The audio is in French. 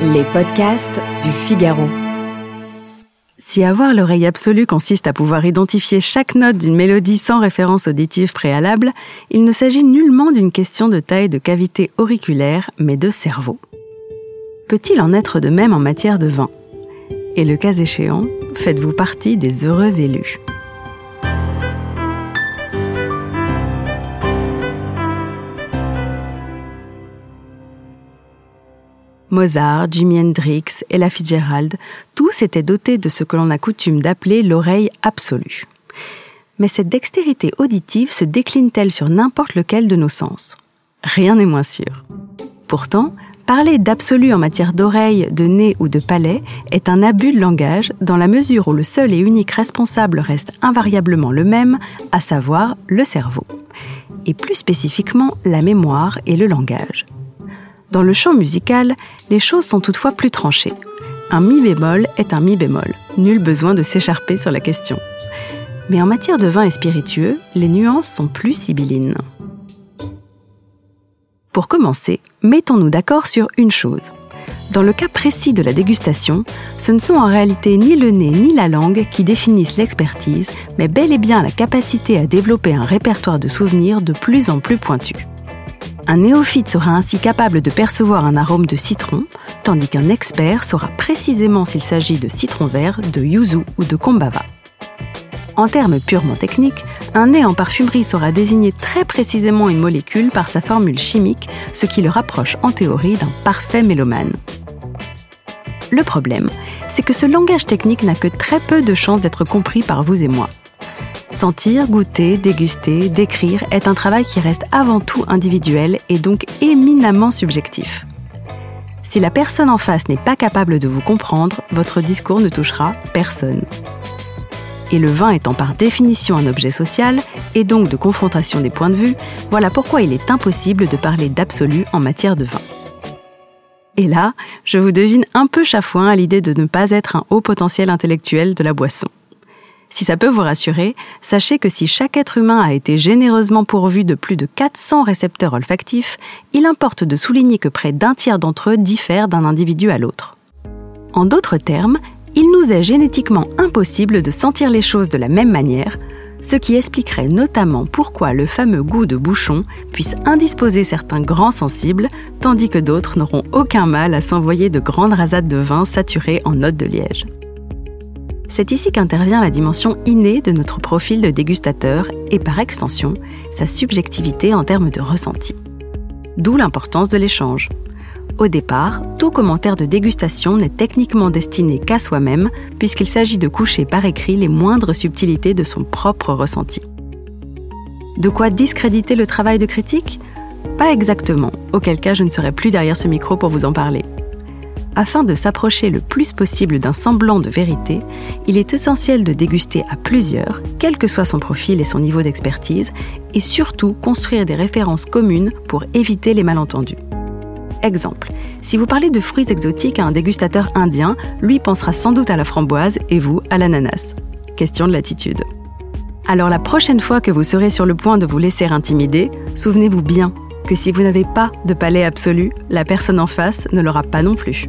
Les podcasts du Figaro. Si avoir l'oreille absolue consiste à pouvoir identifier chaque note d'une mélodie sans référence auditive préalable, il ne s'agit nullement d'une question de taille de cavité auriculaire, mais de cerveau. Peut-il en être de même en matière de vin Et le cas échéant, faites-vous partie des heureux élus Mozart, Jimi Hendrix, Ella Fitzgerald, tous étaient dotés de ce que l'on a coutume d'appeler l'oreille absolue. Mais cette dextérité auditive se décline-t-elle sur n'importe lequel de nos sens? Rien n'est moins sûr. Pourtant, parler d'absolu en matière d'oreille, de nez ou de palais est un abus de langage dans la mesure où le seul et unique responsable reste invariablement le même, à savoir le cerveau. Et plus spécifiquement la mémoire et le langage. Dans le chant musical, les choses sont toutefois plus tranchées. Un mi bémol est un mi bémol. Nul besoin de s'écharper sur la question. Mais en matière de vin et spiritueux, les nuances sont plus sibyllines. Pour commencer, mettons-nous d'accord sur une chose. Dans le cas précis de la dégustation, ce ne sont en réalité ni le nez ni la langue qui définissent l'expertise, mais bel et bien la capacité à développer un répertoire de souvenirs de plus en plus pointu. Un néophyte sera ainsi capable de percevoir un arôme de citron, tandis qu'un expert saura précisément s'il s'agit de citron vert, de yuzu ou de kombava. En termes purement techniques, un nez en parfumerie saura désigner très précisément une molécule par sa formule chimique, ce qui le rapproche en théorie d'un parfait mélomane. Le problème, c'est que ce langage technique n'a que très peu de chances d'être compris par vous et moi. Sentir, goûter, déguster, décrire est un travail qui reste avant tout individuel et donc éminemment subjectif. Si la personne en face n'est pas capable de vous comprendre, votre discours ne touchera personne. Et le vin étant par définition un objet social, et donc de confrontation des points de vue, voilà pourquoi il est impossible de parler d'absolu en matière de vin. Et là, je vous devine un peu chafouin à l'idée de ne pas être un haut potentiel intellectuel de la boisson. Si ça peut vous rassurer, sachez que si chaque être humain a été généreusement pourvu de plus de 400 récepteurs olfactifs, il importe de souligner que près d'un tiers d'entre eux diffèrent d'un individu à l'autre. En d'autres termes, il nous est génétiquement impossible de sentir les choses de la même manière, ce qui expliquerait notamment pourquoi le fameux goût de bouchon puisse indisposer certains grands sensibles, tandis que d'autres n'auront aucun mal à s'envoyer de grandes rasades de vin saturées en notes de liège. C'est ici qu'intervient la dimension innée de notre profil de dégustateur et par extension sa subjectivité en termes de ressenti. D'où l'importance de l'échange. Au départ, tout commentaire de dégustation n'est techniquement destiné qu'à soi-même puisqu'il s'agit de coucher par écrit les moindres subtilités de son propre ressenti. De quoi discréditer le travail de critique? Pas exactement, auquel cas je ne serai plus derrière ce micro pour vous en parler. Afin de s'approcher le plus possible d'un semblant de vérité, il est essentiel de déguster à plusieurs, quel que soit son profil et son niveau d'expertise, et surtout construire des références communes pour éviter les malentendus. Exemple, si vous parlez de fruits exotiques à un dégustateur indien, lui pensera sans doute à la framboise et vous à l'ananas. Question de l'attitude. Alors la prochaine fois que vous serez sur le point de vous laisser intimider, souvenez-vous bien que si vous n'avez pas de palais absolu, la personne en face ne l'aura pas non plus.